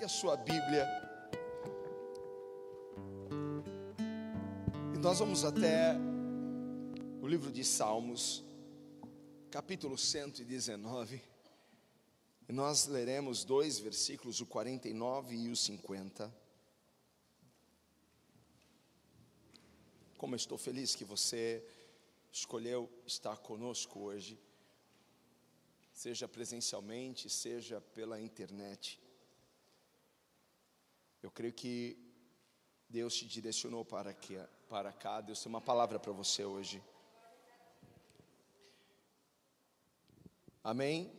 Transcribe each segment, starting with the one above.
Pegue a sua Bíblia. E nós vamos até o livro de Salmos, capítulo 119. E nós leremos dois versículos, o 49 e o 50. Como eu estou feliz que você escolheu estar conosco hoje, seja presencialmente, seja pela internet. Eu creio que Deus te direcionou para, aqui, para cá, Deus tem uma palavra para você hoje. Amém?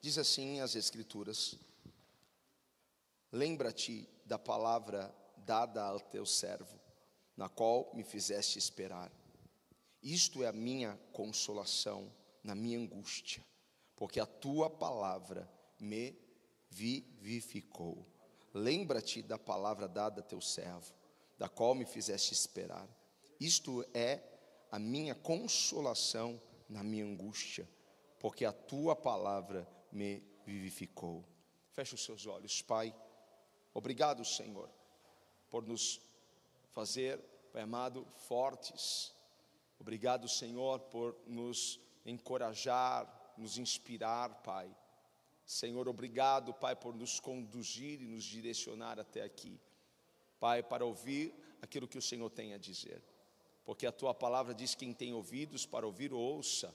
Diz assim as Escrituras: Lembra-te da palavra dada ao teu servo na qual me fizeste esperar. Isto é a minha consolação na minha angústia, porque a tua palavra me vivificou. Lembra-te da palavra dada a teu servo, da qual me fizeste esperar. Isto é a minha consolação na minha angústia, porque a tua palavra me vivificou. Feche os seus olhos, Pai. Obrigado, Senhor, por nos fazer, Pai amado, fortes. Obrigado, Senhor, por nos encorajar, nos inspirar, Pai. Senhor, obrigado, Pai, por nos conduzir e nos direcionar até aqui. Pai, para ouvir aquilo que o Senhor tem a dizer. Porque a tua palavra diz: quem tem ouvidos para ouvir, ouça.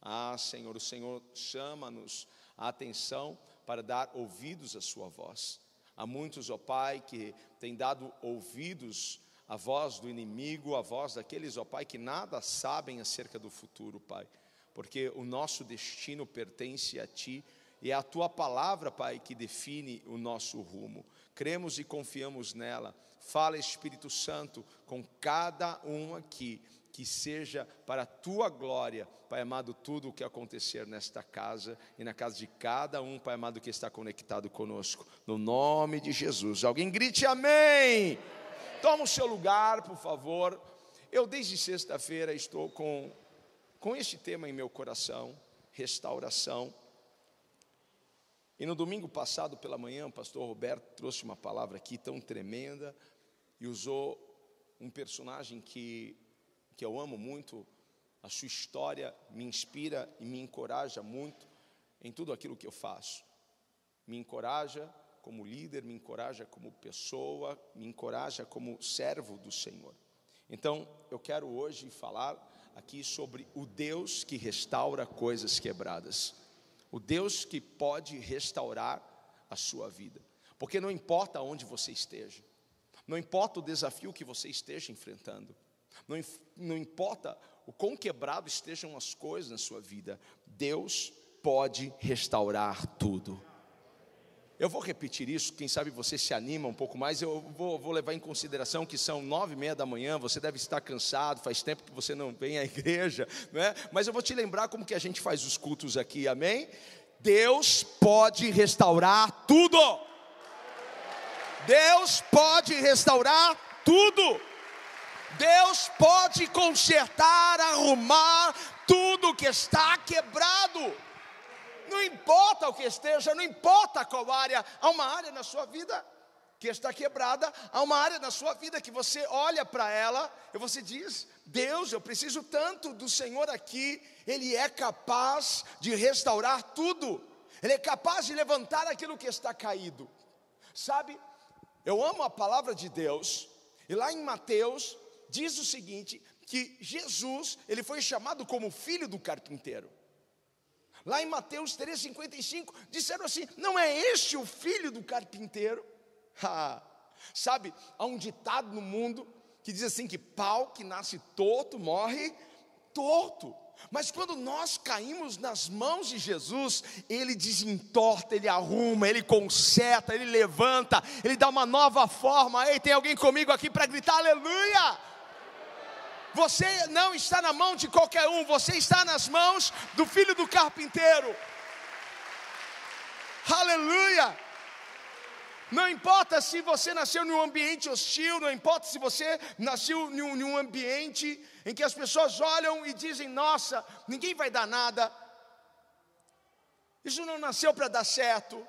Ah, Senhor, o Senhor chama-nos a atenção para dar ouvidos à sua voz. Há muitos, ó Pai, que têm dado ouvidos a voz do inimigo, a voz daqueles, ó Pai, que nada sabem acerca do futuro, Pai, porque o nosso destino pertence a Ti e é a Tua palavra, Pai, que define o nosso rumo. Cremos e confiamos nela. Fala, Espírito Santo, com cada um aqui, que seja para a tua glória, Pai amado, tudo o que acontecer nesta casa e na casa de cada um, Pai amado, que está conectado conosco, no nome de Jesus. Alguém grite amém. Toma o seu lugar, por favor. Eu, desde sexta-feira, estou com, com este tema em meu coração: restauração. E no domingo passado, pela manhã, o pastor Roberto trouxe uma palavra aqui tão tremenda e usou um personagem que, que eu amo muito. A sua história me inspira e me encoraja muito em tudo aquilo que eu faço. Me encoraja como líder, me encoraja como pessoa, me encoraja como servo do Senhor. Então, eu quero hoje falar aqui sobre o Deus que restaura coisas quebradas. O Deus que pode restaurar a sua vida. Porque não importa onde você esteja, não importa o desafio que você esteja enfrentando, não, não importa o quão quebrado estejam as coisas na sua vida, Deus pode restaurar tudo. Eu vou repetir isso, quem sabe você se anima um pouco mais. Eu vou, vou, levar em consideração que são nove e meia da manhã, você deve estar cansado, faz tempo que você não vem à igreja, não é? Mas eu vou te lembrar como que a gente faz os cultos aqui, amém? Deus pode restaurar tudo. Deus pode restaurar tudo. Deus pode consertar, arrumar tudo que está quebrado. Não importa o que esteja, não importa qual área, há uma área na sua vida que está quebrada, há uma área na sua vida que você olha para ela e você diz: Deus, eu preciso tanto do Senhor aqui, Ele é capaz de restaurar tudo, Ele é capaz de levantar aquilo que está caído. Sabe, eu amo a palavra de Deus, e lá em Mateus diz o seguinte: que Jesus, ele foi chamado como filho do carpinteiro. Lá em Mateus 3,55, disseram assim: não é este o filho do carpinteiro? Sabe, há um ditado no mundo que diz assim: que pau que nasce torto morre torto. Mas quando nós caímos nas mãos de Jesus, Ele desentorta, Ele arruma, Ele conserta, Ele levanta, Ele dá uma nova forma. Ei, tem alguém comigo aqui para gritar aleluia? Você não está na mão de qualquer um, você está nas mãos do filho do carpinteiro. Aleluia! Não importa se você nasceu num ambiente hostil, não importa se você nasceu num, num ambiente em que as pessoas olham e dizem: Nossa, ninguém vai dar nada. Isso não nasceu para dar certo.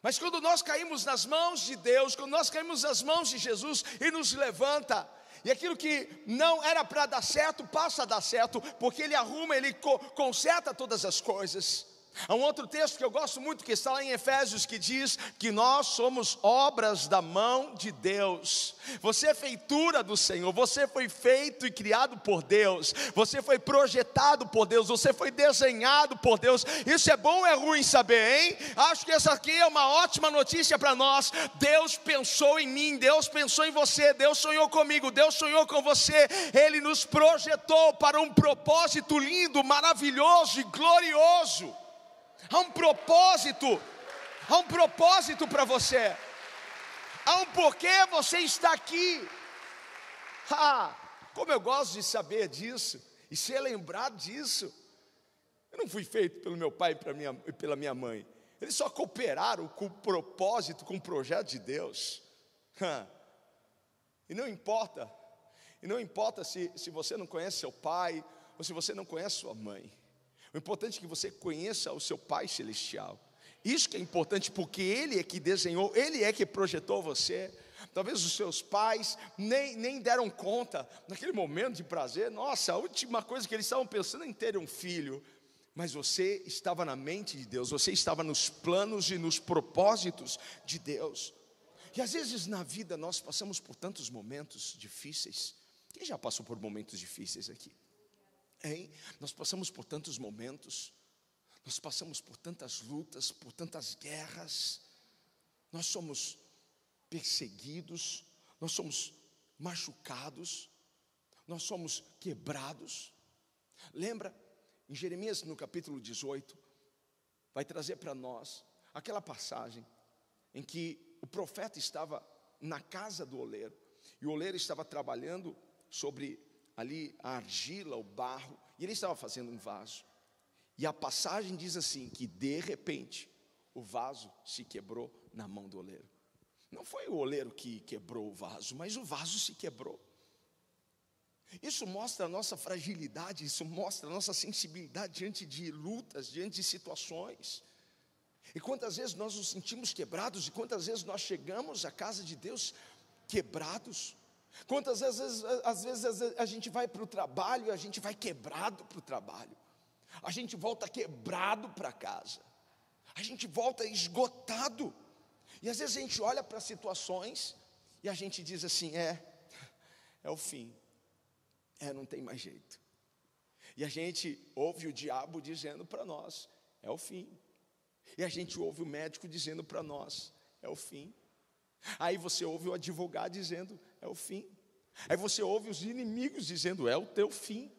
Mas quando nós caímos nas mãos de Deus, quando nós caímos nas mãos de Jesus e nos levanta, e aquilo que não era para dar certo, passa a dar certo, porque Ele arruma, Ele conserta todas as coisas. Há um outro texto que eu gosto muito, que está lá em Efésios, que diz que nós somos obras da mão de Deus. Você é feitura do Senhor, você foi feito e criado por Deus, você foi projetado por Deus, você foi desenhado por Deus. Isso é bom ou é ruim saber, hein? Acho que essa aqui é uma ótima notícia para nós. Deus pensou em mim, Deus pensou em você, Deus sonhou comigo, Deus sonhou com você. Ele nos projetou para um propósito lindo, maravilhoso e glorioso. Há um propósito, há um propósito para você, há um porquê você está aqui. Ah, como eu gosto de saber disso e ser lembrado disso. Eu não fui feito pelo meu pai e pela minha mãe. Eles só cooperaram com o propósito, com o projeto de Deus. E não importa, e não importa se, se você não conhece seu pai, ou se você não conhece sua mãe. O importante é que você conheça o seu Pai Celestial. Isso que é importante, porque Ele é que desenhou, Ele é que projetou você. Talvez os seus pais nem, nem deram conta, naquele momento de prazer, nossa, a última coisa que eles estavam pensando em ter um filho. Mas você estava na mente de Deus, você estava nos planos e nos propósitos de Deus. E às vezes na vida nós passamos por tantos momentos difíceis. Quem já passou por momentos difíceis aqui? Hein? Nós passamos por tantos momentos, nós passamos por tantas lutas, por tantas guerras, nós somos perseguidos, nós somos machucados, nós somos quebrados. Lembra, em Jeremias no capítulo 18, vai trazer para nós aquela passagem em que o profeta estava na casa do oleiro, e o oleiro estava trabalhando sobre ali a argila, o barro, e ele estava fazendo um vaso. E a passagem diz assim: que de repente o vaso se quebrou na mão do oleiro. Não foi o oleiro que quebrou o vaso, mas o vaso se quebrou. Isso mostra a nossa fragilidade, isso mostra a nossa sensibilidade diante de lutas, diante de situações. E quantas vezes nós nos sentimos quebrados, e quantas vezes nós chegamos à casa de Deus quebrados. Quantas vezes, às vezes a gente vai para o trabalho e a gente vai quebrado para o trabalho, a gente volta quebrado para casa, a gente volta esgotado, e às vezes a gente olha para situações e a gente diz assim: é, é o fim, é, não tem mais jeito. E a gente ouve o diabo dizendo para nós: é o fim. E a gente ouve o médico dizendo para nós: é o fim. Aí você ouve o advogado dizendo: é o fim. Aí você ouve os inimigos dizendo: é o teu fim.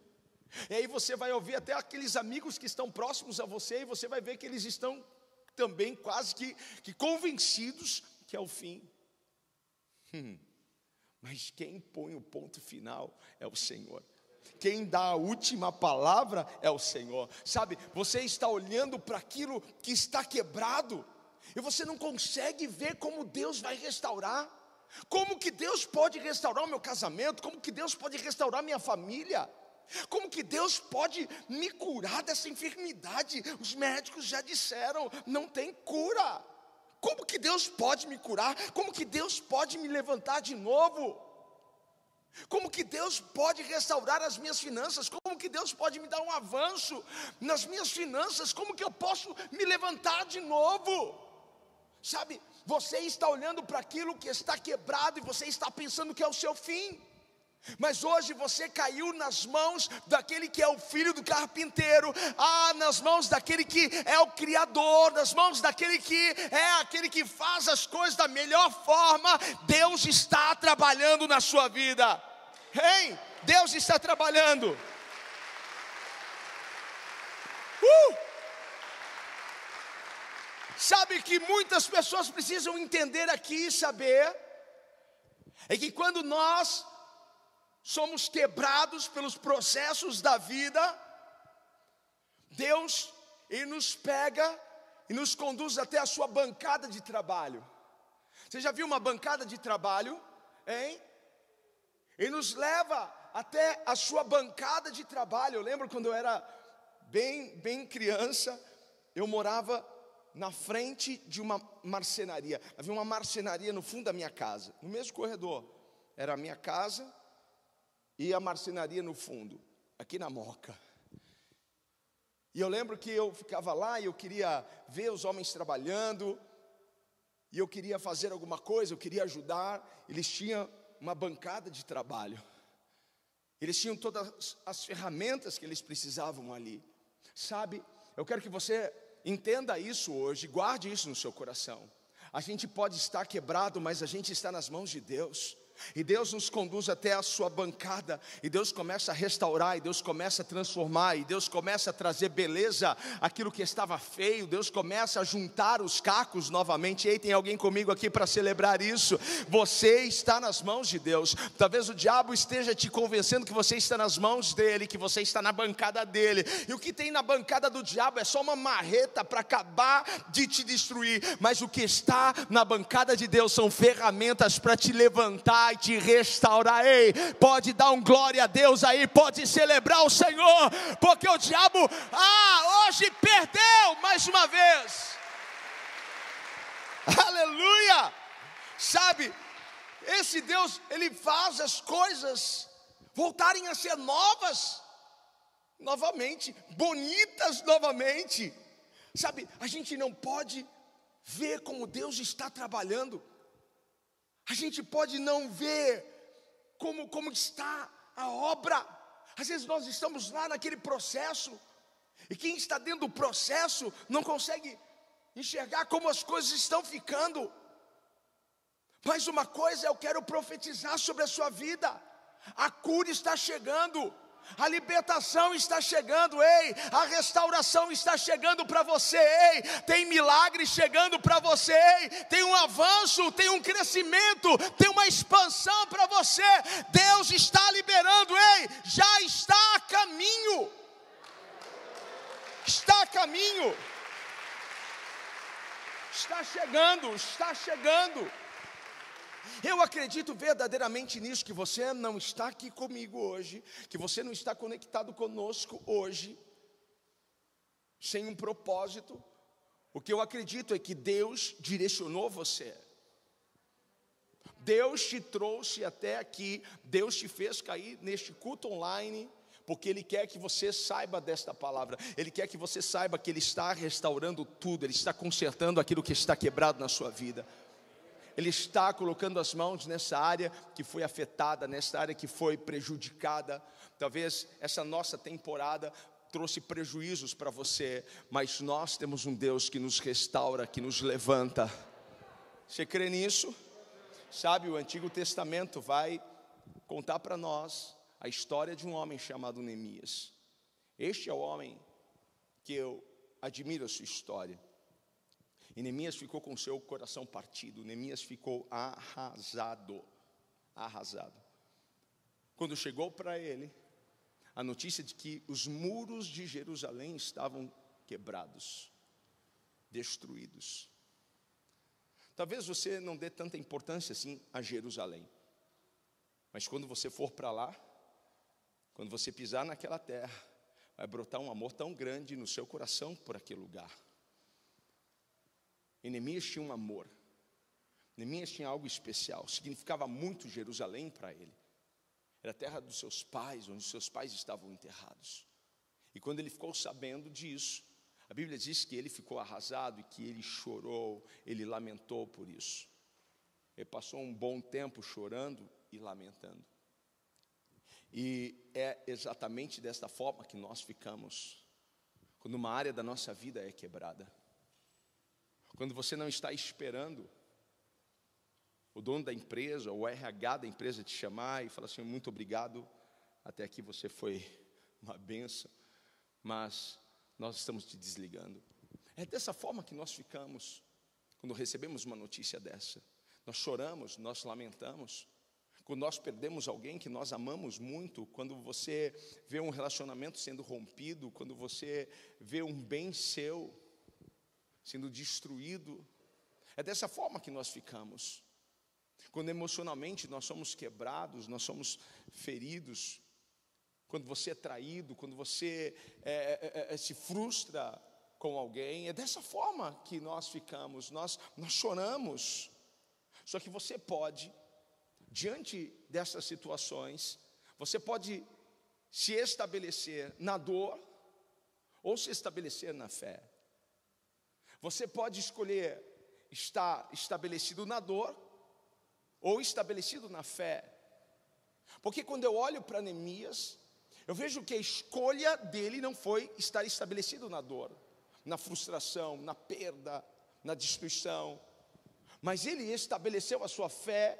E aí você vai ouvir até aqueles amigos que estão próximos a você, e você vai ver que eles estão também quase que, que convencidos que é o fim. Hum. Mas quem põe o ponto final é o Senhor. Quem dá a última palavra é o Senhor. Sabe, você está olhando para aquilo que está quebrado, e você não consegue ver como Deus vai restaurar. Como que Deus pode restaurar o meu casamento? Como que Deus pode restaurar minha família? Como que Deus pode me curar dessa enfermidade? Os médicos já disseram, não tem cura. Como que Deus pode me curar? Como que Deus pode me levantar de novo? Como que Deus pode restaurar as minhas finanças? Como que Deus pode me dar um avanço nas minhas finanças? Como que eu posso me levantar de novo? Sabe, você está olhando para aquilo que está quebrado e você está pensando que é o seu fim. Mas hoje você caiu nas mãos daquele que é o filho do carpinteiro, ah, nas mãos daquele que é o criador, nas mãos daquele que é aquele que faz as coisas da melhor forma. Deus está trabalhando na sua vida. Hein? Deus está trabalhando. Uh! Sabe que muitas pessoas precisam entender aqui e saber é que quando nós somos quebrados pelos processos da vida, Deus ele nos pega e nos conduz até a sua bancada de trabalho. Você já viu uma bancada de trabalho, hein? E nos leva até a sua bancada de trabalho. Eu lembro quando eu era bem, bem criança, eu morava na frente de uma marcenaria. Havia uma marcenaria no fundo da minha casa, no mesmo corredor. Era a minha casa e a marcenaria no fundo, aqui na Moca. E eu lembro que eu ficava lá e eu queria ver os homens trabalhando, e eu queria fazer alguma coisa, eu queria ajudar. Eles tinham uma bancada de trabalho, eles tinham todas as ferramentas que eles precisavam ali. Sabe, eu quero que você entenda isso hoje, guarde isso no seu coração. A gente pode estar quebrado, mas a gente está nas mãos de Deus. E Deus nos conduz até a sua bancada, e Deus começa a restaurar, e Deus começa a transformar, e Deus começa a trazer beleza aquilo que estava feio, Deus começa a juntar os cacos novamente. Ei, tem alguém comigo aqui para celebrar isso? Você está nas mãos de Deus. Talvez o diabo esteja te convencendo que você está nas mãos dele, que você está na bancada dele. E o que tem na bancada do diabo é só uma marreta para acabar de te destruir, mas o que está na bancada de Deus são ferramentas para te levantar vai te restaurar. Ei, pode dar um glória a Deus aí, pode celebrar o Senhor, porque o diabo, ah, hoje perdeu mais uma vez. Aleluia! Sabe, esse Deus, ele faz as coisas voltarem a ser novas, novamente, bonitas novamente. Sabe, a gente não pode ver como Deus está trabalhando a gente pode não ver como, como está a obra. Às vezes nós estamos lá naquele processo, e quem está dentro do processo não consegue enxergar como as coisas estão ficando. Mas uma coisa eu quero profetizar sobre a sua vida: a cura está chegando. A libertação está chegando, ei, a restauração está chegando para você, ei, tem milagre chegando para você, ei, tem um avanço, tem um crescimento, tem uma expansão para você. Deus está liberando, ei, já está a caminho. Está a caminho. Está chegando, está chegando. Eu acredito verdadeiramente nisso, que você não está aqui comigo hoje, que você não está conectado conosco hoje, sem um propósito. O que eu acredito é que Deus direcionou você. Deus te trouxe até aqui, Deus te fez cair neste culto online, porque Ele quer que você saiba desta palavra, Ele quer que você saiba que Ele está restaurando tudo, Ele está consertando aquilo que está quebrado na sua vida. Ele está colocando as mãos nessa área que foi afetada, nessa área que foi prejudicada. Talvez essa nossa temporada trouxe prejuízos para você, mas nós temos um Deus que nos restaura, que nos levanta. Você crê nisso? Sabe, o Antigo Testamento vai contar para nós a história de um homem chamado Neemias. Este é o homem que eu admiro a sua história. E Neemias ficou com seu coração partido, Neemias ficou arrasado, arrasado. Quando chegou para ele a notícia de que os muros de Jerusalém estavam quebrados, destruídos. Talvez você não dê tanta importância assim a Jerusalém, mas quando você for para lá, quando você pisar naquela terra, vai brotar um amor tão grande no seu coração por aquele lugar. E Neemias tinha um amor. Neemias tinha algo especial, significava muito Jerusalém para ele. Era a terra dos seus pais, onde seus pais estavam enterrados. E quando ele ficou sabendo disso, a Bíblia diz que ele ficou arrasado e que ele chorou, ele lamentou por isso. Ele passou um bom tempo chorando e lamentando. E é exatamente desta forma que nós ficamos, quando uma área da nossa vida é quebrada. Quando você não está esperando o dono da empresa, o RH da empresa te chamar e falar assim: muito obrigado, até aqui você foi uma benção, mas nós estamos te desligando. É dessa forma que nós ficamos quando recebemos uma notícia dessa. Nós choramos, nós lamentamos. Quando nós perdemos alguém que nós amamos muito, quando você vê um relacionamento sendo rompido, quando você vê um bem seu sendo destruído. É dessa forma que nós ficamos. Quando emocionalmente nós somos quebrados, nós somos feridos, quando você é traído, quando você é, é, é, é se frustra, com alguém, é dessa forma que nós ficamos, nós, nós choramos. Só que você pode, diante dessas situações, você pode se estabelecer na dor ou se estabelecer na fé. Você pode escolher estar estabelecido na dor ou estabelecido na fé. Porque quando eu olho para Neemias, eu vejo que a escolha dele não foi estar estabelecido na dor, na frustração, na perda, na destruição, mas ele estabeleceu a sua fé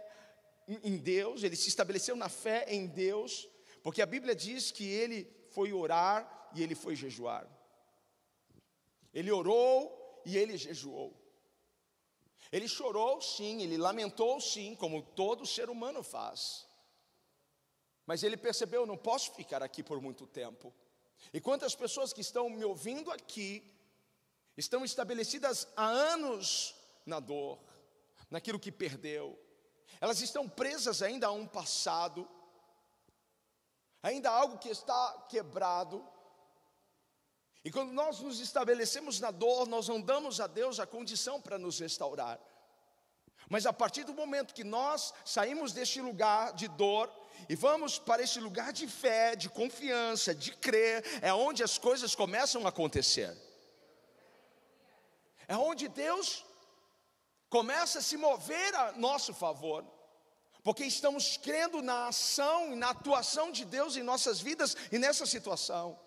em Deus, ele se estabeleceu na fé em Deus, porque a Bíblia diz que ele foi orar e ele foi jejuar. Ele orou e ele jejuou. Ele chorou, sim, ele lamentou, sim, como todo ser humano faz. Mas ele percebeu: não posso ficar aqui por muito tempo. E quantas pessoas que estão me ouvindo aqui estão estabelecidas há anos na dor, naquilo que perdeu, elas estão presas ainda a um passado, ainda a algo que está quebrado. E quando nós nos estabelecemos na dor, nós não damos a Deus a condição para nos restaurar. Mas a partir do momento que nós saímos deste lugar de dor e vamos para esse lugar de fé, de confiança, de crer, é onde as coisas começam a acontecer. É onde Deus começa a se mover a nosso favor, porque estamos crendo na ação e na atuação de Deus em nossas vidas e nessa situação.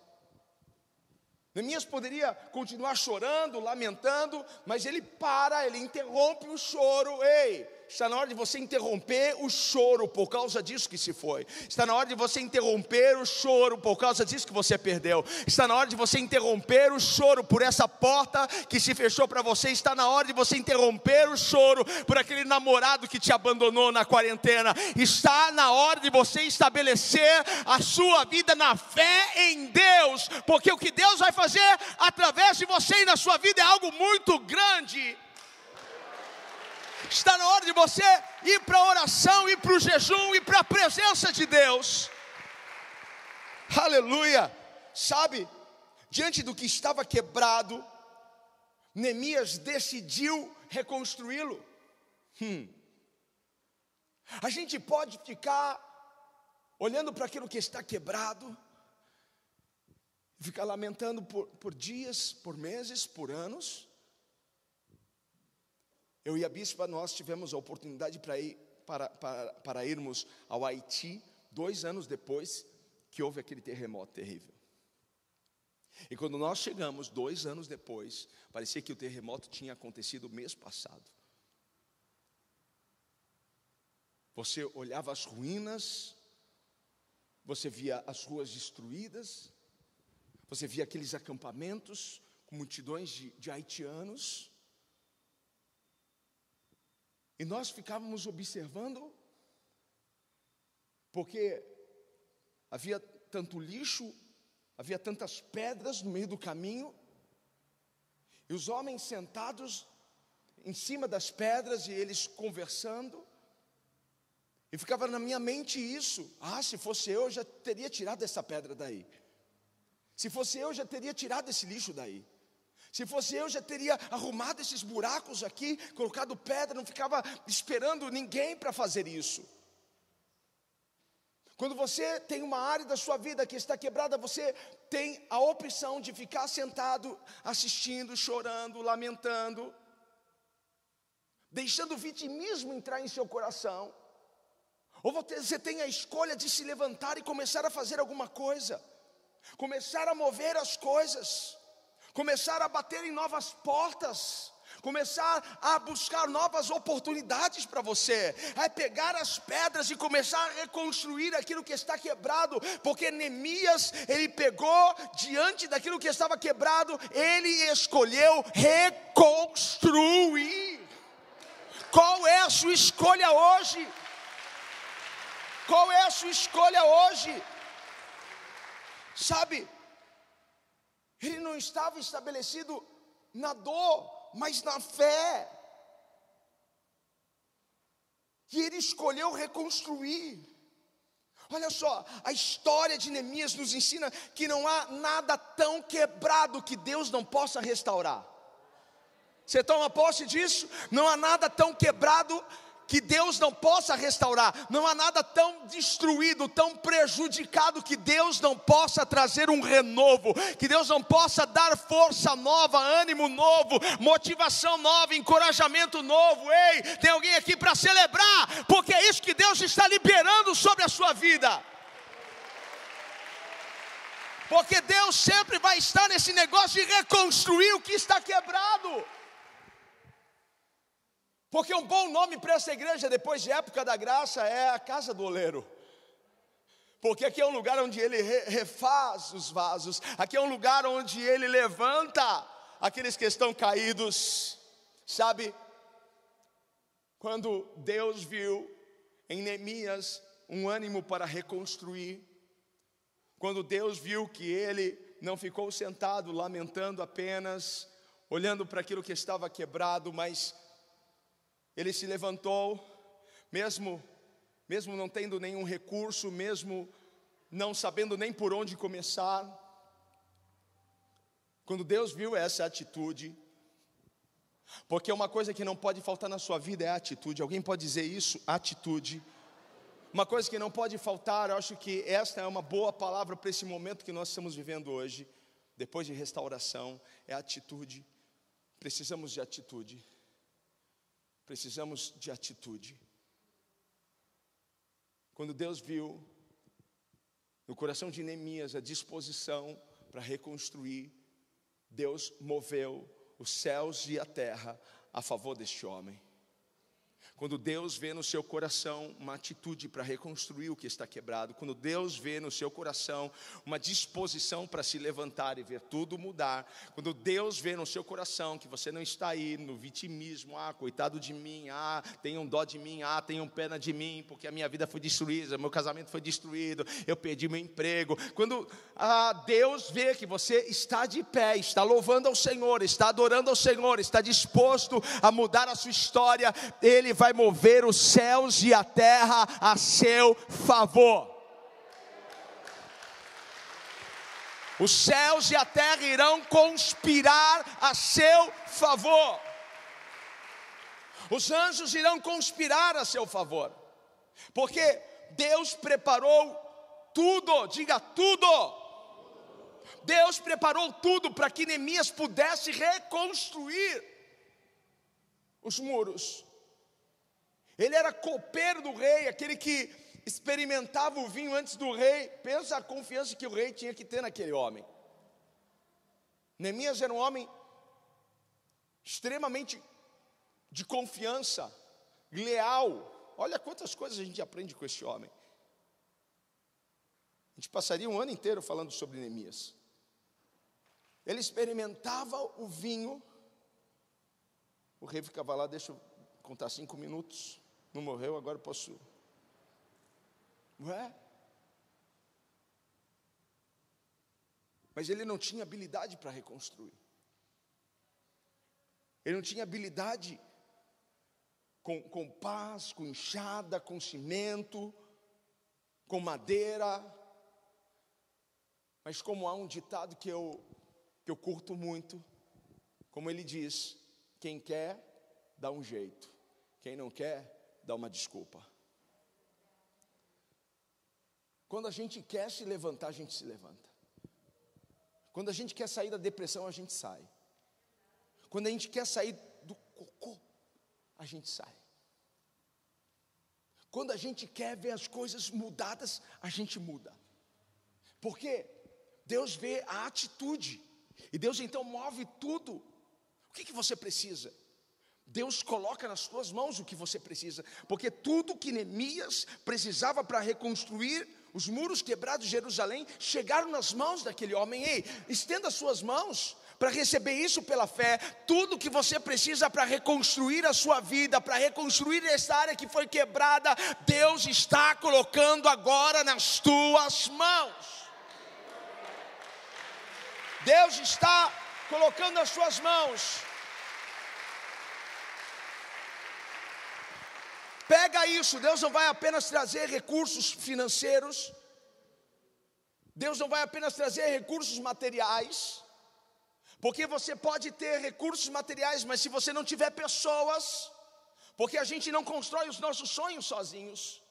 Neemias poderia continuar chorando, lamentando, mas ele para, ele interrompe o choro. Ei, Está na hora de você interromper o choro por causa disso que se foi. Está na hora de você interromper o choro por causa disso que você perdeu. Está na hora de você interromper o choro por essa porta que se fechou para você. Está na hora de você interromper o choro por aquele namorado que te abandonou na quarentena. Está na hora de você estabelecer a sua vida na fé em Deus, porque o que Deus vai fazer através de você e na sua vida é algo muito grande. Está na hora de você ir para a oração, ir para o jejum, ir para a presença de Deus. Aleluia! Sabe, diante do que estava quebrado, Neemias decidiu reconstruí-lo. Hum. A gente pode ficar olhando para aquilo que está quebrado, ficar lamentando por, por dias, por meses, por anos, eu e a bispa, nós tivemos a oportunidade para, ir, para, para, para irmos ao Haiti, dois anos depois que houve aquele terremoto terrível. E quando nós chegamos, dois anos depois, parecia que o terremoto tinha acontecido mês passado. Você olhava as ruínas, você via as ruas destruídas, você via aqueles acampamentos com multidões de, de haitianos, e nós ficávamos observando, porque havia tanto lixo, havia tantas pedras no meio do caminho, e os homens sentados em cima das pedras e eles conversando, e ficava na minha mente isso: ah, se fosse eu, já teria tirado essa pedra daí. Se fosse eu, já teria tirado esse lixo daí. Se fosse eu, já teria arrumado esses buracos aqui, colocado pedra, não ficava esperando ninguém para fazer isso. Quando você tem uma área da sua vida que está quebrada, você tem a opção de ficar sentado, assistindo, chorando, lamentando, deixando o vitimismo entrar em seu coração. Ou você tem a escolha de se levantar e começar a fazer alguma coisa, começar a mover as coisas começar a bater em novas portas, começar a buscar novas oportunidades para você, é pegar as pedras e começar a reconstruir aquilo que está quebrado, porque Neemias, ele pegou diante daquilo que estava quebrado, ele escolheu reconstruir. Qual é a sua escolha hoje? Qual é a sua escolha hoje? Sabe, ele não estava estabelecido na dor, mas na fé. E ele escolheu reconstruir. Olha só, a história de Neemias nos ensina que não há nada tão quebrado que Deus não possa restaurar. Você toma posse disso? Não há nada tão quebrado que Deus não possa restaurar. Não há nada tão destruído, tão prejudicado que Deus não possa trazer um renovo, que Deus não possa dar força nova, ânimo novo, motivação nova, encorajamento novo. Ei, tem alguém aqui para celebrar, porque é isso que Deus está liberando sobre a sua vida. Porque Deus sempre vai estar nesse negócio de reconstruir o que está quebrado. Porque um bom nome para essa igreja, depois de época da graça, é a casa do oleiro. Porque aqui é um lugar onde ele refaz os vasos, aqui é um lugar onde ele levanta aqueles que estão caídos, sabe? Quando Deus viu em Neemias um ânimo para reconstruir, quando Deus viu que ele não ficou sentado lamentando apenas, olhando para aquilo que estava quebrado, mas ele se levantou, mesmo mesmo não tendo nenhum recurso, mesmo não sabendo nem por onde começar. Quando Deus viu essa atitude, porque uma coisa que não pode faltar na sua vida é a atitude. Alguém pode dizer isso? Atitude. Uma coisa que não pode faltar, eu acho que esta é uma boa palavra para esse momento que nós estamos vivendo hoje, depois de restauração, é atitude. Precisamos de atitude. Precisamos de atitude. Quando Deus viu no coração de Neemias a disposição para reconstruir, Deus moveu os céus e a terra a favor deste homem. Quando Deus vê no seu coração uma atitude para reconstruir o que está quebrado, quando Deus vê no seu coração uma disposição para se levantar e ver tudo mudar, quando Deus vê no seu coração que você não está aí no vitimismo, ah, coitado de mim, ah, tenham dó de mim, ah, tenham pena de mim, porque a minha vida foi destruída, meu casamento foi destruído, eu perdi meu emprego. Quando ah, Deus vê que você está de pé, está louvando ao Senhor, está adorando ao Senhor, está disposto a mudar a sua história, Ele vai vai mover os céus e a terra a seu favor. Os céus e a terra irão conspirar a seu favor. Os anjos irão conspirar a seu favor. Porque Deus preparou tudo, diga tudo. Deus preparou tudo para que Neemias pudesse reconstruir os muros ele era copeiro do rei, aquele que experimentava o vinho antes do rei. Pensa a confiança que o rei tinha que ter naquele homem. Neemias era um homem extremamente de confiança, leal. Olha quantas coisas a gente aprende com esse homem. A gente passaria um ano inteiro falando sobre Neemias. Ele experimentava o vinho. O rei ficava lá, deixa eu contar cinco minutos. Não morreu, agora posso. Ué? Mas ele não tinha habilidade para reconstruir. Ele não tinha habilidade com, com paz, com enxada, com cimento, com madeira. Mas como há um ditado que eu, que eu curto muito, como ele diz: quem quer, dá um jeito. Quem não quer, dá uma desculpa. Quando a gente quer se levantar, a gente se levanta. Quando a gente quer sair da depressão, a gente sai. Quando a gente quer sair do cocô, a gente sai. Quando a gente quer ver as coisas mudadas, a gente muda. Porque Deus vê a atitude. E Deus então move tudo. O que, que você precisa? Deus coloca nas tuas mãos o que você precisa, porque tudo que Neemias precisava para reconstruir os muros quebrados de Jerusalém chegaram nas mãos daquele homem. Ei, estenda as suas mãos para receber isso pela fé. Tudo que você precisa para reconstruir a sua vida, para reconstruir essa área que foi quebrada, Deus está colocando agora nas tuas mãos. Deus está colocando nas suas mãos. Pega isso, Deus não vai apenas trazer recursos financeiros, Deus não vai apenas trazer recursos materiais, porque você pode ter recursos materiais, mas se você não tiver pessoas, porque a gente não constrói os nossos sonhos sozinhos.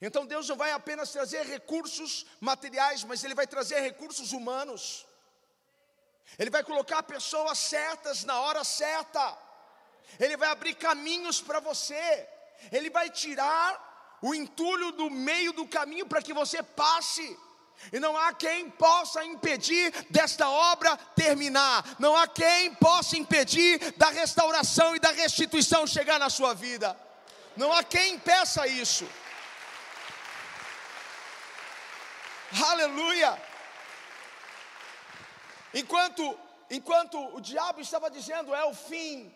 Então Deus não vai apenas trazer recursos materiais, mas Ele vai trazer recursos humanos. Ele vai colocar pessoas certas na hora certa. Ele vai abrir caminhos para você. Ele vai tirar o entulho do meio do caminho para que você passe. E não há quem possa impedir desta obra terminar. Não há quem possa impedir da restauração e da restituição chegar na sua vida. Não há quem impeça isso. Aleluia! Enquanto, enquanto o diabo estava dizendo é o fim,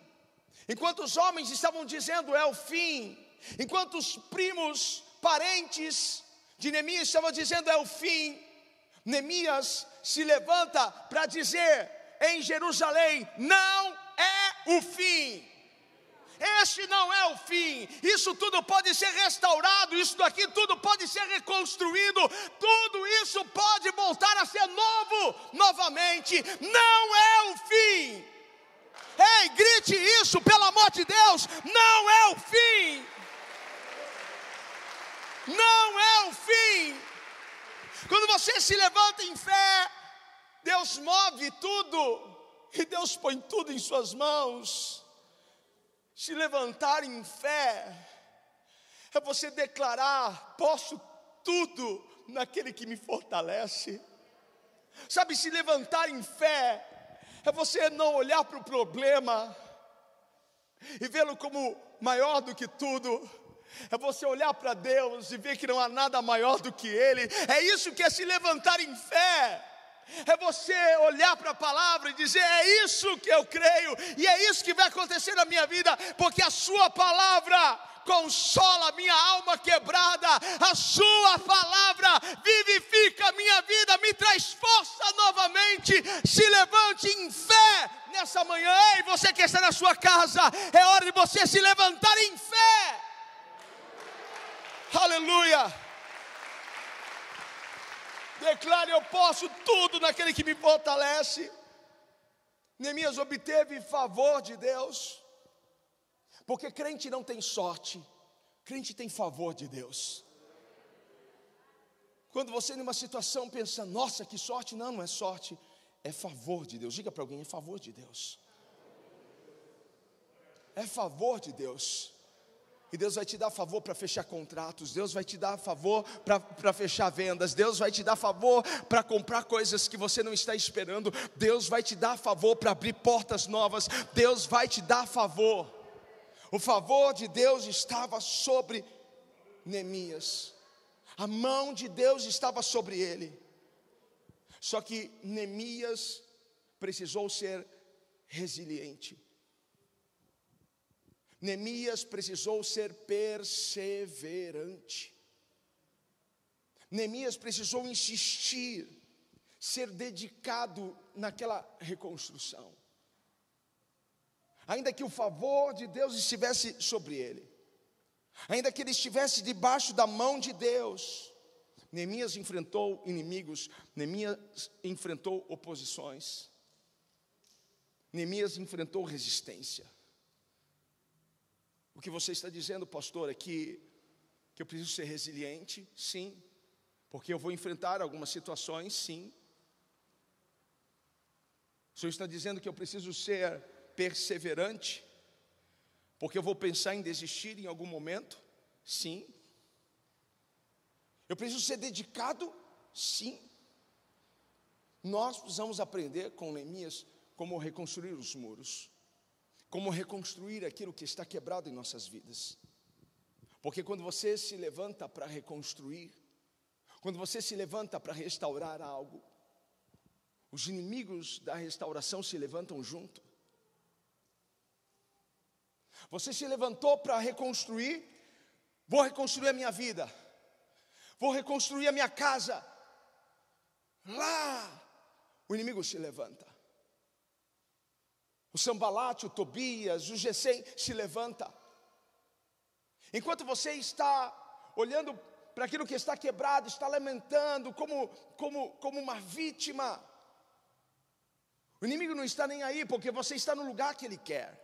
enquanto os homens estavam dizendo é o fim, enquanto os primos, parentes de Neemias estavam dizendo é o fim, Neemias se levanta para dizer em Jerusalém: não é o fim. Esse não é o fim. Isso tudo pode ser restaurado, isso daqui tudo pode ser reconstruído, tudo isso pode voltar a ser novo novamente. Não é o fim. Ei, grite isso, pelo amor de Deus, não é o fim. Não é o fim. Quando você se levanta em fé, Deus move tudo e Deus põe tudo em suas mãos se levantar em fé, é você declarar: posso tudo naquele que me fortalece. Sabe, se levantar em fé, é você não olhar para o problema e vê-lo como maior do que tudo. É você olhar para Deus e ver que não há nada maior do que Ele. É isso que é se levantar em fé é você olhar para a palavra e dizer: é isso que eu creio, e é isso que vai acontecer na minha vida, porque a Sua palavra consola minha alma quebrada, a Sua palavra vivifica a minha vida, me traz força novamente. Se levante em fé nessa manhã, e você que está na sua casa, é hora de você se levantar em fé. Aleluia. Declare: Eu posso tudo naquele que me fortalece. Neemias obteve favor de Deus, porque crente não tem sorte, crente tem favor de Deus. Quando você numa situação pensa, nossa, que sorte, não, não é sorte, é favor de Deus. Diga para alguém, é favor de Deus. É favor de Deus. E Deus vai te dar favor para fechar contratos, Deus vai te dar favor para fechar vendas, Deus vai te dar favor para comprar coisas que você não está esperando, Deus vai te dar favor para abrir portas novas, Deus vai te dar favor. O favor de Deus estava sobre Neemias, a mão de Deus estava sobre ele. Só que Neemias precisou ser resiliente. Neemias precisou ser perseverante. Neemias precisou insistir, ser dedicado naquela reconstrução. Ainda que o favor de Deus estivesse sobre ele, ainda que ele estivesse debaixo da mão de Deus, Neemias enfrentou inimigos, Neemias enfrentou oposições, Neemias enfrentou resistência. O que você está dizendo, pastor, é que, que eu preciso ser resiliente? Sim. Porque eu vou enfrentar algumas situações? Sim. O senhor está dizendo que eu preciso ser perseverante? Porque eu vou pensar em desistir em algum momento? Sim. Eu preciso ser dedicado? Sim. Nós precisamos aprender com Neemias como reconstruir os muros como reconstruir aquilo que está quebrado em nossas vidas. Porque quando você se levanta para reconstruir, quando você se levanta para restaurar algo, os inimigos da restauração se levantam junto. Você se levantou para reconstruir, vou reconstruir a minha vida, vou reconstruir a minha casa. Lá, o inimigo se levanta. O Sambalate, o Tobias, o Gesem se levanta. Enquanto você está olhando para aquilo que está quebrado, está lamentando como, como, como uma vítima, o inimigo não está nem aí, porque você está no lugar que ele quer.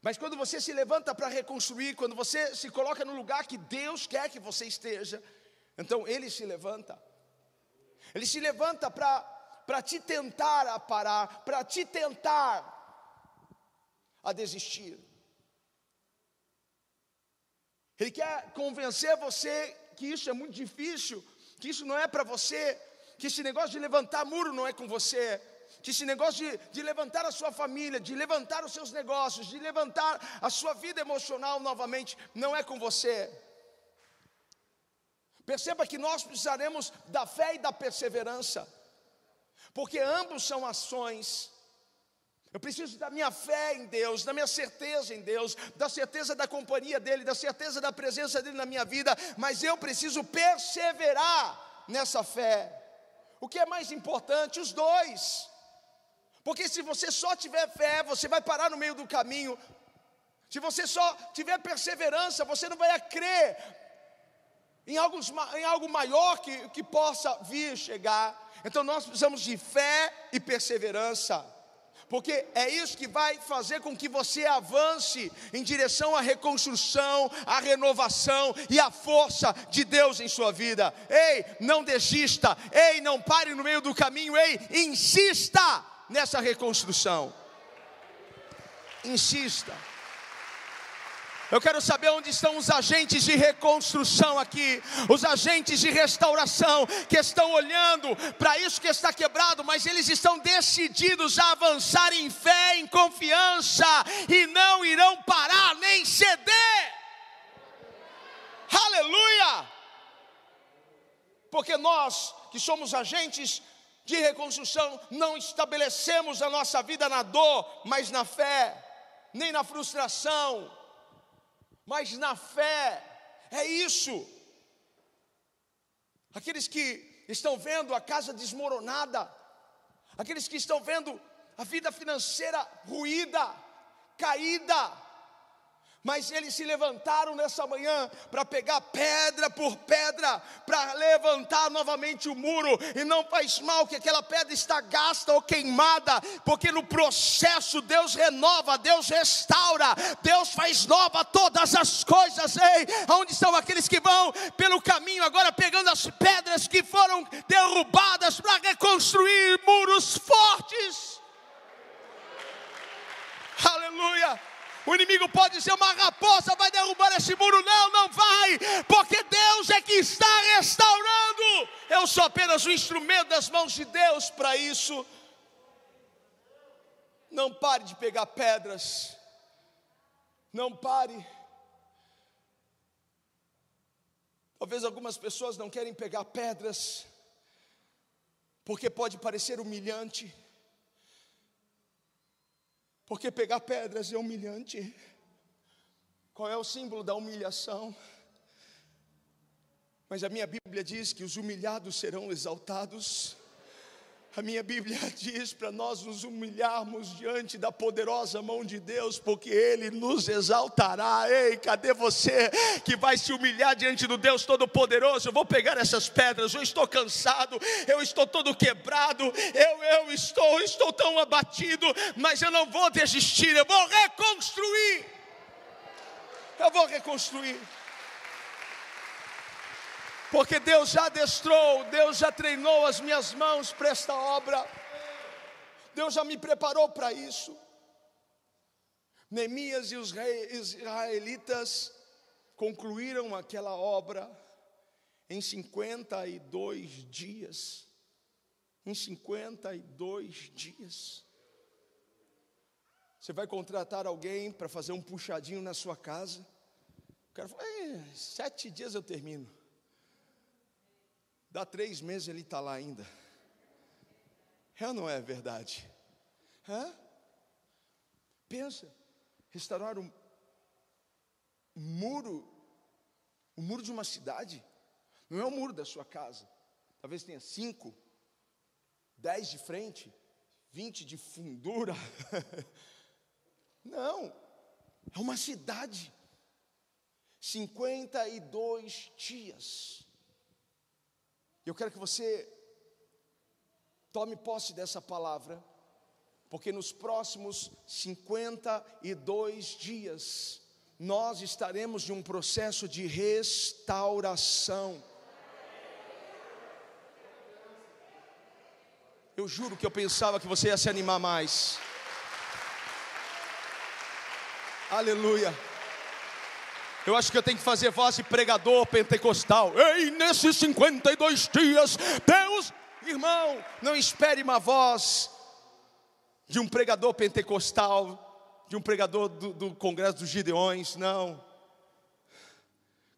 Mas quando você se levanta para reconstruir, quando você se coloca no lugar que Deus quer que você esteja, então ele se levanta. Ele se levanta para te tentar a parar, para te tentar a desistir. Ele quer convencer você que isso é muito difícil, que isso não é para você, que esse negócio de levantar muro não é com você, que esse negócio de, de levantar a sua família, de levantar os seus negócios, de levantar a sua vida emocional novamente, não é com você. Perceba que nós precisaremos da fé e da perseverança, porque ambos são ações. Eu preciso da minha fé em Deus, da minha certeza em Deus, da certeza da companhia dEle, da certeza da presença dEle na minha vida, mas eu preciso perseverar nessa fé. O que é mais importante? Os dois. Porque se você só tiver fé, você vai parar no meio do caminho. Se você só tiver perseverança, você não vai crer em, alguns, em algo maior que, que possa vir chegar. Então nós precisamos de fé e perseverança. Porque é isso que vai fazer com que você avance em direção à reconstrução, à renovação e à força de Deus em sua vida. Ei, não desista, ei, não pare no meio do caminho, ei, insista nessa reconstrução. Insista. Eu quero saber onde estão os agentes de reconstrução aqui, os agentes de restauração que estão olhando para isso que está quebrado, mas eles estão decididos a avançar em fé, em confiança e não irão parar nem ceder. Aleluia! Porque nós que somos agentes de reconstrução, não estabelecemos a nossa vida na dor, mas na fé, nem na frustração, mas na fé, é isso. Aqueles que estão vendo a casa desmoronada, aqueles que estão vendo a vida financeira ruída, caída, mas eles se levantaram nessa manhã para pegar pedra por pedra, para levantar novamente o muro, e não faz mal que aquela pedra está gasta ou queimada, porque no processo Deus renova, Deus restaura, Deus faz nova todas as coisas. Ei, onde estão aqueles que vão pelo caminho agora pegando as pedras que foram derrubadas para reconstruir muros fortes? Aleluia! O inimigo pode ser uma raposa, vai derrubar esse muro. Não, não vai, porque Deus é que está restaurando. Eu sou apenas um instrumento das mãos de Deus para isso. Não pare de pegar pedras. Não pare. Talvez algumas pessoas não querem pegar pedras, porque pode parecer humilhante. Porque pegar pedras é humilhante. Qual é o símbolo da humilhação? Mas a minha Bíblia diz que os humilhados serão exaltados. A minha Bíblia diz para nós nos humilharmos diante da poderosa mão de Deus, porque Ele nos exaltará. Ei, cadê você que vai se humilhar diante do Deus Todo-Poderoso? Eu vou pegar essas pedras, eu estou cansado, eu estou todo quebrado, eu, eu estou, estou tão abatido, mas eu não vou desistir, eu vou reconstruir. Eu vou reconstruir porque Deus já adestrou, Deus já treinou as minhas mãos para esta obra, Deus já me preparou para isso. Neemias e os israelitas concluíram aquela obra em 52 dias. Em 52 dias. Você vai contratar alguém para fazer um puxadinho na sua casa. O cara fala, sete dias eu termino. Dá três meses ele está lá ainda. É ou não é verdade? Hã? Pensa, restaurar um muro, o muro de uma cidade, não é o muro da sua casa. Talvez tenha cinco, dez de frente, 20 de fundura. Não, é uma cidade. 52 dias. Eu quero que você tome posse dessa palavra, porque nos próximos 52 dias nós estaremos em um processo de restauração. Eu juro que eu pensava que você ia se animar mais. Aleluia. Eu acho que eu tenho que fazer voz de pregador pentecostal. Ei, nesses 52 dias, Deus, irmão, não espere uma voz de um pregador pentecostal, de um pregador do, do Congresso dos Gideões, não.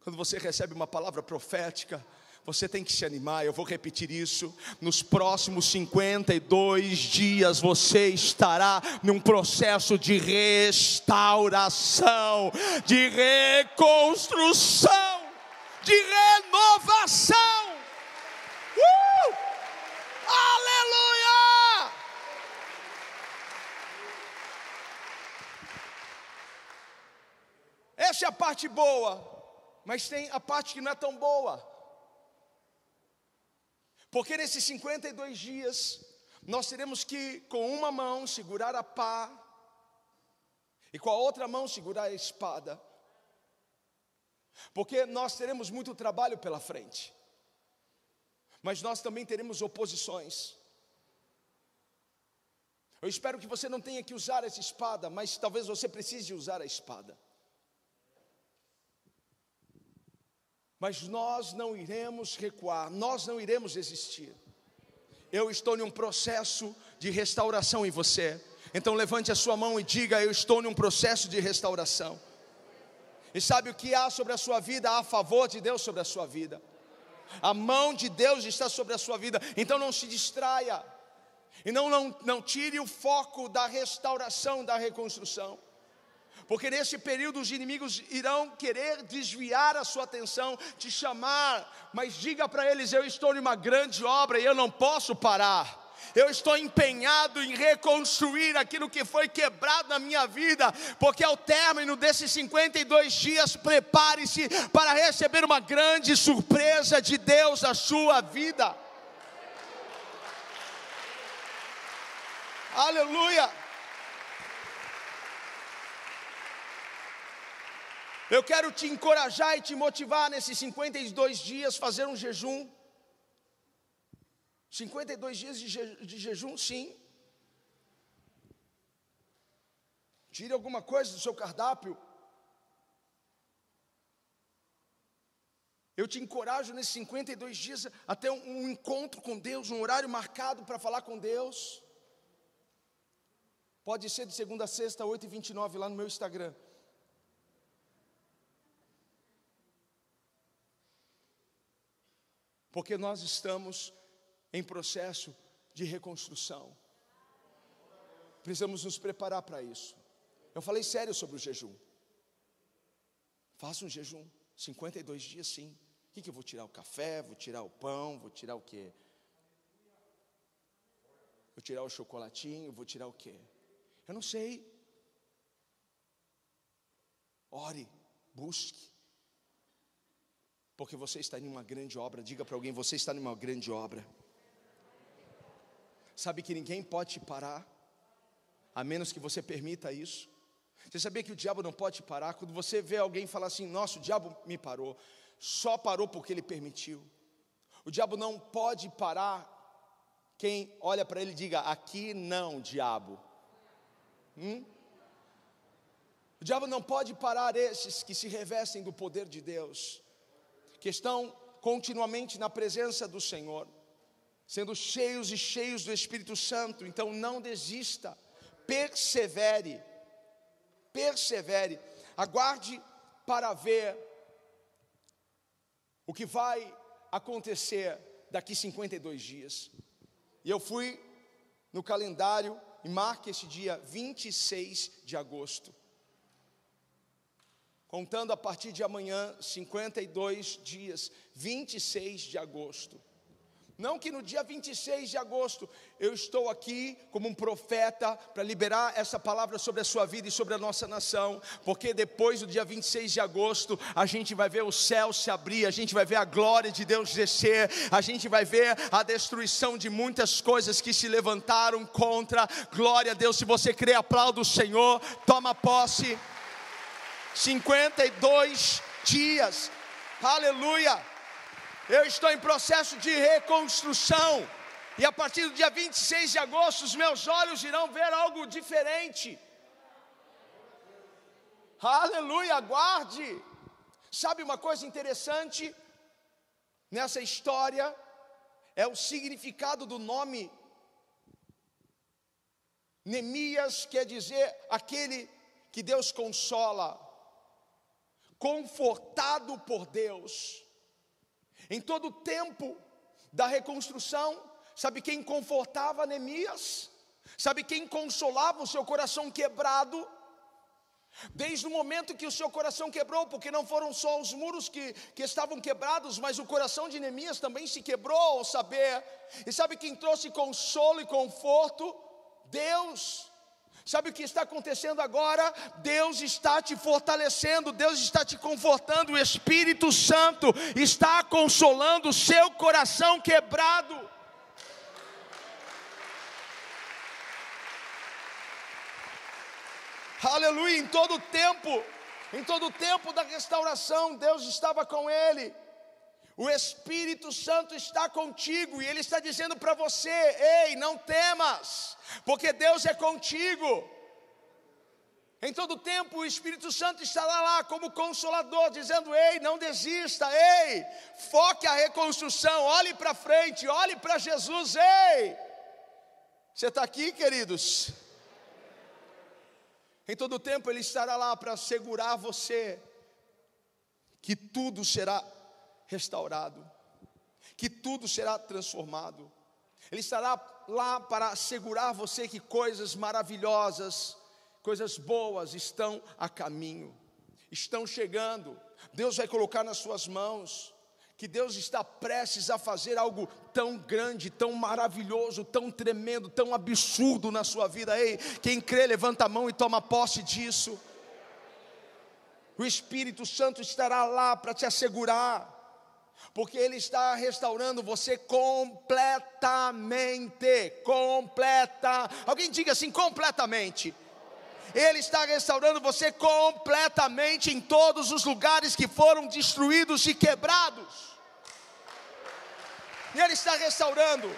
Quando você recebe uma palavra profética, você tem que se animar, eu vou repetir isso. Nos próximos 52 dias você estará num processo de restauração, de reconstrução, de renovação. Uh! Aleluia! Essa é a parte boa, mas tem a parte que não é tão boa. Porque nesses 52 dias, nós teremos que, com uma mão, segurar a pá, e com a outra mão, segurar a espada, porque nós teremos muito trabalho pela frente, mas nós também teremos oposições. Eu espero que você não tenha que usar essa espada, mas talvez você precise usar a espada. Mas nós não iremos recuar, nós não iremos desistir. Eu estou em um processo de restauração em você. Então levante a sua mão e diga: Eu estou em um processo de restauração. E sabe o que há sobre a sua vida? Há a favor de Deus sobre a sua vida. A mão de Deus está sobre a sua vida. Então não se distraia. E não, não, não tire o foco da restauração, da reconstrução porque nesse período os inimigos irão querer desviar a sua atenção, te chamar, mas diga para eles: eu estou em uma grande obra e eu não posso parar. Eu estou empenhado em reconstruir aquilo que foi quebrado na minha vida, porque ao término desses 52 dias, prepare-se para receber uma grande surpresa de Deus na sua vida. Aleluia! Eu quero te encorajar e te motivar nesses 52 dias fazer um jejum. 52 dias de, je de jejum, sim. Tire alguma coisa do seu cardápio. Eu te encorajo nesses 52 dias até um, um encontro com Deus, um horário marcado para falar com Deus. Pode ser de segunda a sexta, 8h29 lá no meu Instagram. Porque nós estamos em processo de reconstrução. Precisamos nos preparar para isso. Eu falei sério sobre o jejum. Faça um jejum, 52 dias sim. O que, que eu vou tirar? O café, vou tirar o pão, vou tirar o quê? Vou tirar o chocolatinho, vou tirar o quê? Eu não sei. Ore, busque. Porque você está em uma grande obra. Diga para alguém: você está em uma grande obra. Sabe que ninguém pode te parar, a menos que você permita isso. Você sabia que o diabo não pode te parar? Quando você vê alguém falar assim: nossa, o diabo me parou, só parou porque ele permitiu. O diabo não pode parar quem olha para ele e diga: aqui não, diabo. Hum? O diabo não pode parar esses que se revestem do poder de Deus que estão continuamente na presença do Senhor, sendo cheios e cheios do Espírito Santo. Então não desista, persevere, persevere, aguarde para ver o que vai acontecer daqui 52 dias. E eu fui no calendário e marque esse dia 26 de agosto contando a partir de amanhã, 52 dias, 26 de agosto. Não que no dia 26 de agosto eu estou aqui como um profeta para liberar essa palavra sobre a sua vida e sobre a nossa nação, porque depois do dia 26 de agosto a gente vai ver o céu se abrir, a gente vai ver a glória de Deus descer, a gente vai ver a destruição de muitas coisas que se levantaram contra. Glória a Deus, se você crê, aplauda o Senhor, toma posse. 52 dias, aleluia. Eu estou em processo de reconstrução. E a partir do dia 26 de agosto, os meus olhos irão ver algo diferente. Aleluia, aguarde. Sabe uma coisa interessante nessa história? É o significado do nome. Neemias quer dizer aquele que Deus consola, confortado por Deus. Em todo o tempo da reconstrução, sabe quem confortava Neemias? Sabe quem consolava o seu coração quebrado? Desde o momento que o seu coração quebrou, porque não foram só os muros que, que estavam quebrados, mas o coração de Neemias também se quebrou ao saber. E sabe quem trouxe consolo e conforto? Deus. Sabe o que está acontecendo agora? Deus está te fortalecendo, Deus está te confortando, o Espírito Santo está consolando o seu coração quebrado. Aleluia, em todo tempo, em todo tempo da restauração, Deus estava com ele. O Espírito Santo está contigo e Ele está dizendo para você: ei, não temas, porque Deus é contigo. Em todo tempo o Espírito Santo estará lá como consolador, dizendo: ei, não desista, ei, foque a reconstrução, olhe para frente, olhe para Jesus, ei. Você está aqui, queridos? Em todo tempo Ele estará lá para assegurar você que tudo será restaurado, que tudo será transformado. Ele estará lá para assegurar você que coisas maravilhosas, coisas boas estão a caminho, estão chegando. Deus vai colocar nas suas mãos que Deus está prestes a fazer algo tão grande, tão maravilhoso, tão tremendo, tão absurdo na sua vida. Ei, quem crê, levanta a mão e toma posse disso. O Espírito Santo estará lá para te assegurar porque Ele está restaurando você completamente. Completa. Alguém diga assim: completamente. Ele está restaurando você completamente em todos os lugares que foram destruídos e quebrados. E Ele está restaurando.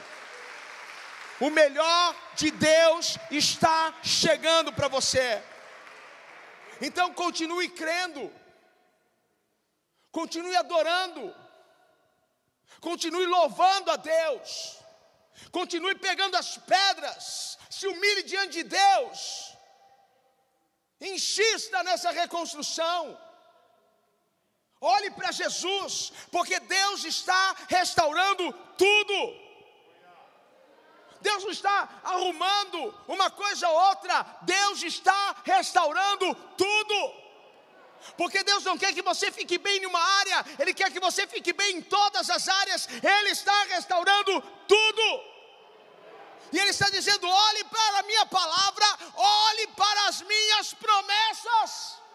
O melhor de Deus está chegando para você. Então continue crendo, continue adorando Continue louvando a Deus. Continue pegando as pedras. Se humilhe diante de Deus. Insista nessa reconstrução. Olhe para Jesus, porque Deus está restaurando tudo. Deus não está arrumando uma coisa ou outra, Deus está restaurando tudo. Porque Deus não quer que você fique bem em uma área, Ele quer que você fique bem em todas as áreas, Ele está restaurando tudo. E Ele está dizendo: olhe para a minha palavra, olhe para as minhas promessas.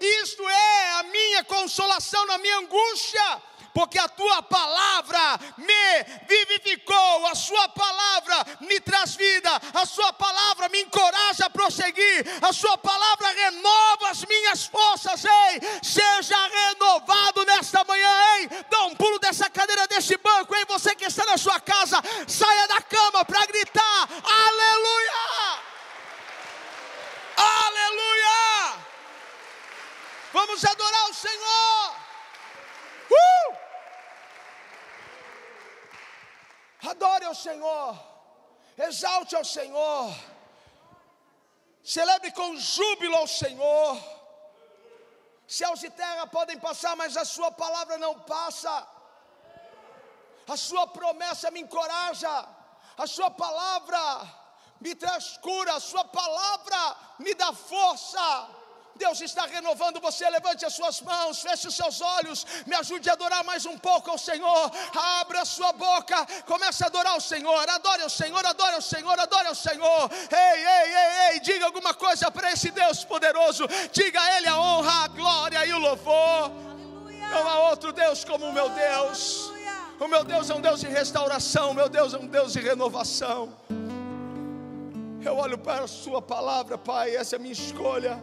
Isto é a minha consolação na minha angústia porque a tua palavra me vivificou, a sua palavra me traz vida, a sua palavra me encoraja a prosseguir, a sua palavra renova as minhas forças, ei, seja renovado nesta manhã, ei, dá um pulo dessa cadeira, desse banco, ei, você que está na sua casa, saia da cama para gritar! Aleluia! Vamos adorar o Senhor! Uh! Adore ao Senhor, exalte ao Senhor, celebre com júbilo ao Senhor. Céus e terra podem passar, mas a Sua palavra não passa. A Sua promessa me encoraja, a Sua palavra me traz cura, a Sua palavra me dá força. Deus está renovando você. Levante as suas mãos, feche os seus olhos, me ajude a adorar mais um pouco ao Senhor. Abra a sua boca, comece a adorar o Senhor. Adore o Senhor, adore o Senhor, adore o Senhor. Ei, ei, ei, ei, diga alguma coisa para esse Deus poderoso. Diga a Ele a honra, a glória e o louvor. Não há outro Deus como o meu Deus. O meu Deus é um Deus de restauração, o meu Deus é um Deus de renovação. Eu olho para a Sua palavra, Pai, essa é a minha escolha.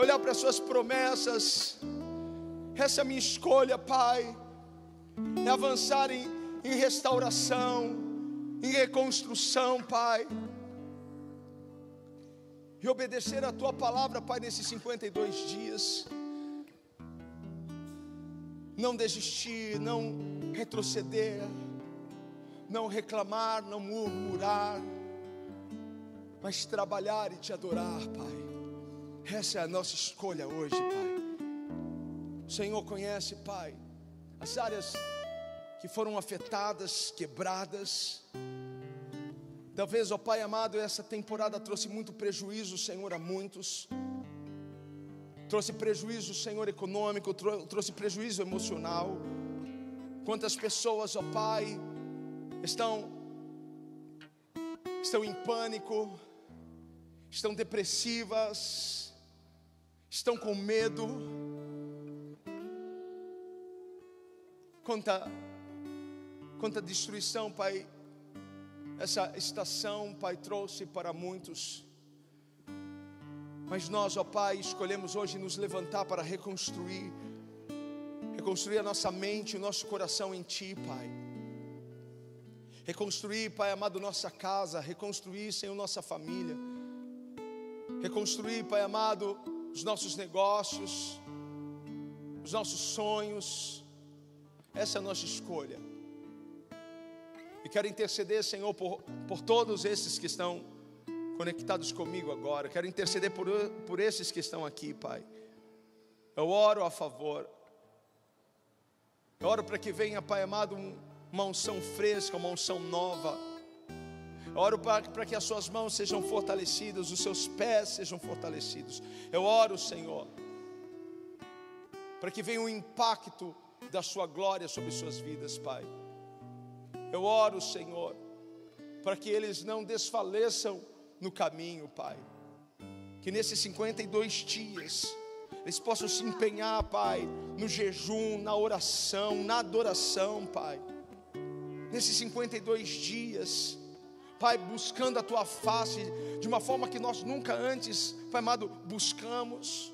Eu olhar para as Suas promessas, essa é a minha escolha, Pai. É avançar em, em restauração, em reconstrução, Pai. E obedecer a Tua palavra, Pai, nesses 52 dias. Não desistir, não retroceder, não reclamar, não murmurar mas trabalhar e te adorar, Pai. Essa é a nossa escolha hoje, Pai. O Senhor conhece, Pai, as áreas que foram afetadas, quebradas. Talvez, ó Pai amado, essa temporada trouxe muito prejuízo, Senhor, a muitos. Trouxe prejuízo, Senhor, econômico, trouxe prejuízo emocional. Quantas pessoas, ó Pai, estão estão em pânico, estão depressivas, estão com medo. Quanta, quanta destruição, Pai, essa estação, Pai, trouxe para muitos. Mas nós, ó Pai, escolhemos hoje nos levantar para reconstruir, reconstruir a nossa mente, o nosso coração em Ti, Pai. Reconstruir, Pai amado, nossa casa, reconstruir, Senhor, nossa família reconstruir, Pai amado, os nossos negócios, os nossos sonhos. Essa é a nossa escolha. E quero interceder, Senhor, por, por todos esses que estão conectados comigo agora. Quero interceder por, por esses que estão aqui, Pai. Eu oro a favor. Eu oro para que venha, Pai amado, uma unção fresca, uma unção nova oro para que as suas mãos sejam fortalecidas, os seus pés sejam fortalecidos. Eu oro, Senhor, para que venha um impacto da sua glória sobre suas vidas, Pai. Eu oro, Senhor, para que eles não desfaleçam no caminho, Pai. Que nesses 52 dias eles possam se empenhar, Pai, no jejum, na oração, na adoração, Pai. Nesses 52 dias, Pai, buscando a tua face de uma forma que nós nunca antes, Pai amado, buscamos.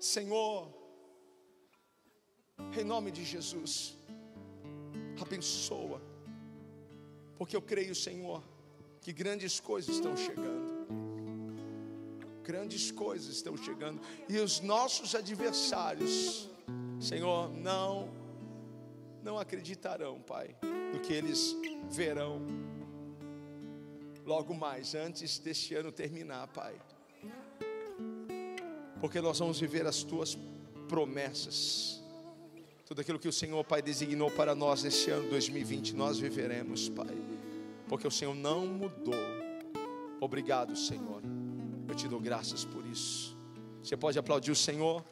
Senhor, em nome de Jesus, abençoa, porque eu creio, Senhor, que grandes coisas estão chegando. Grandes coisas estão chegando, e os nossos adversários, Senhor, não, não acreditarão, Pai, no que eles verão logo mais, antes deste ano terminar, Pai. Porque nós vamos viver as tuas promessas. Tudo aquilo que o Senhor, Pai, designou para nós nesse ano 2020, nós viveremos, Pai. Porque o Senhor não mudou. Obrigado, Senhor. Eu te dou graças por isso. Você pode aplaudir o Senhor?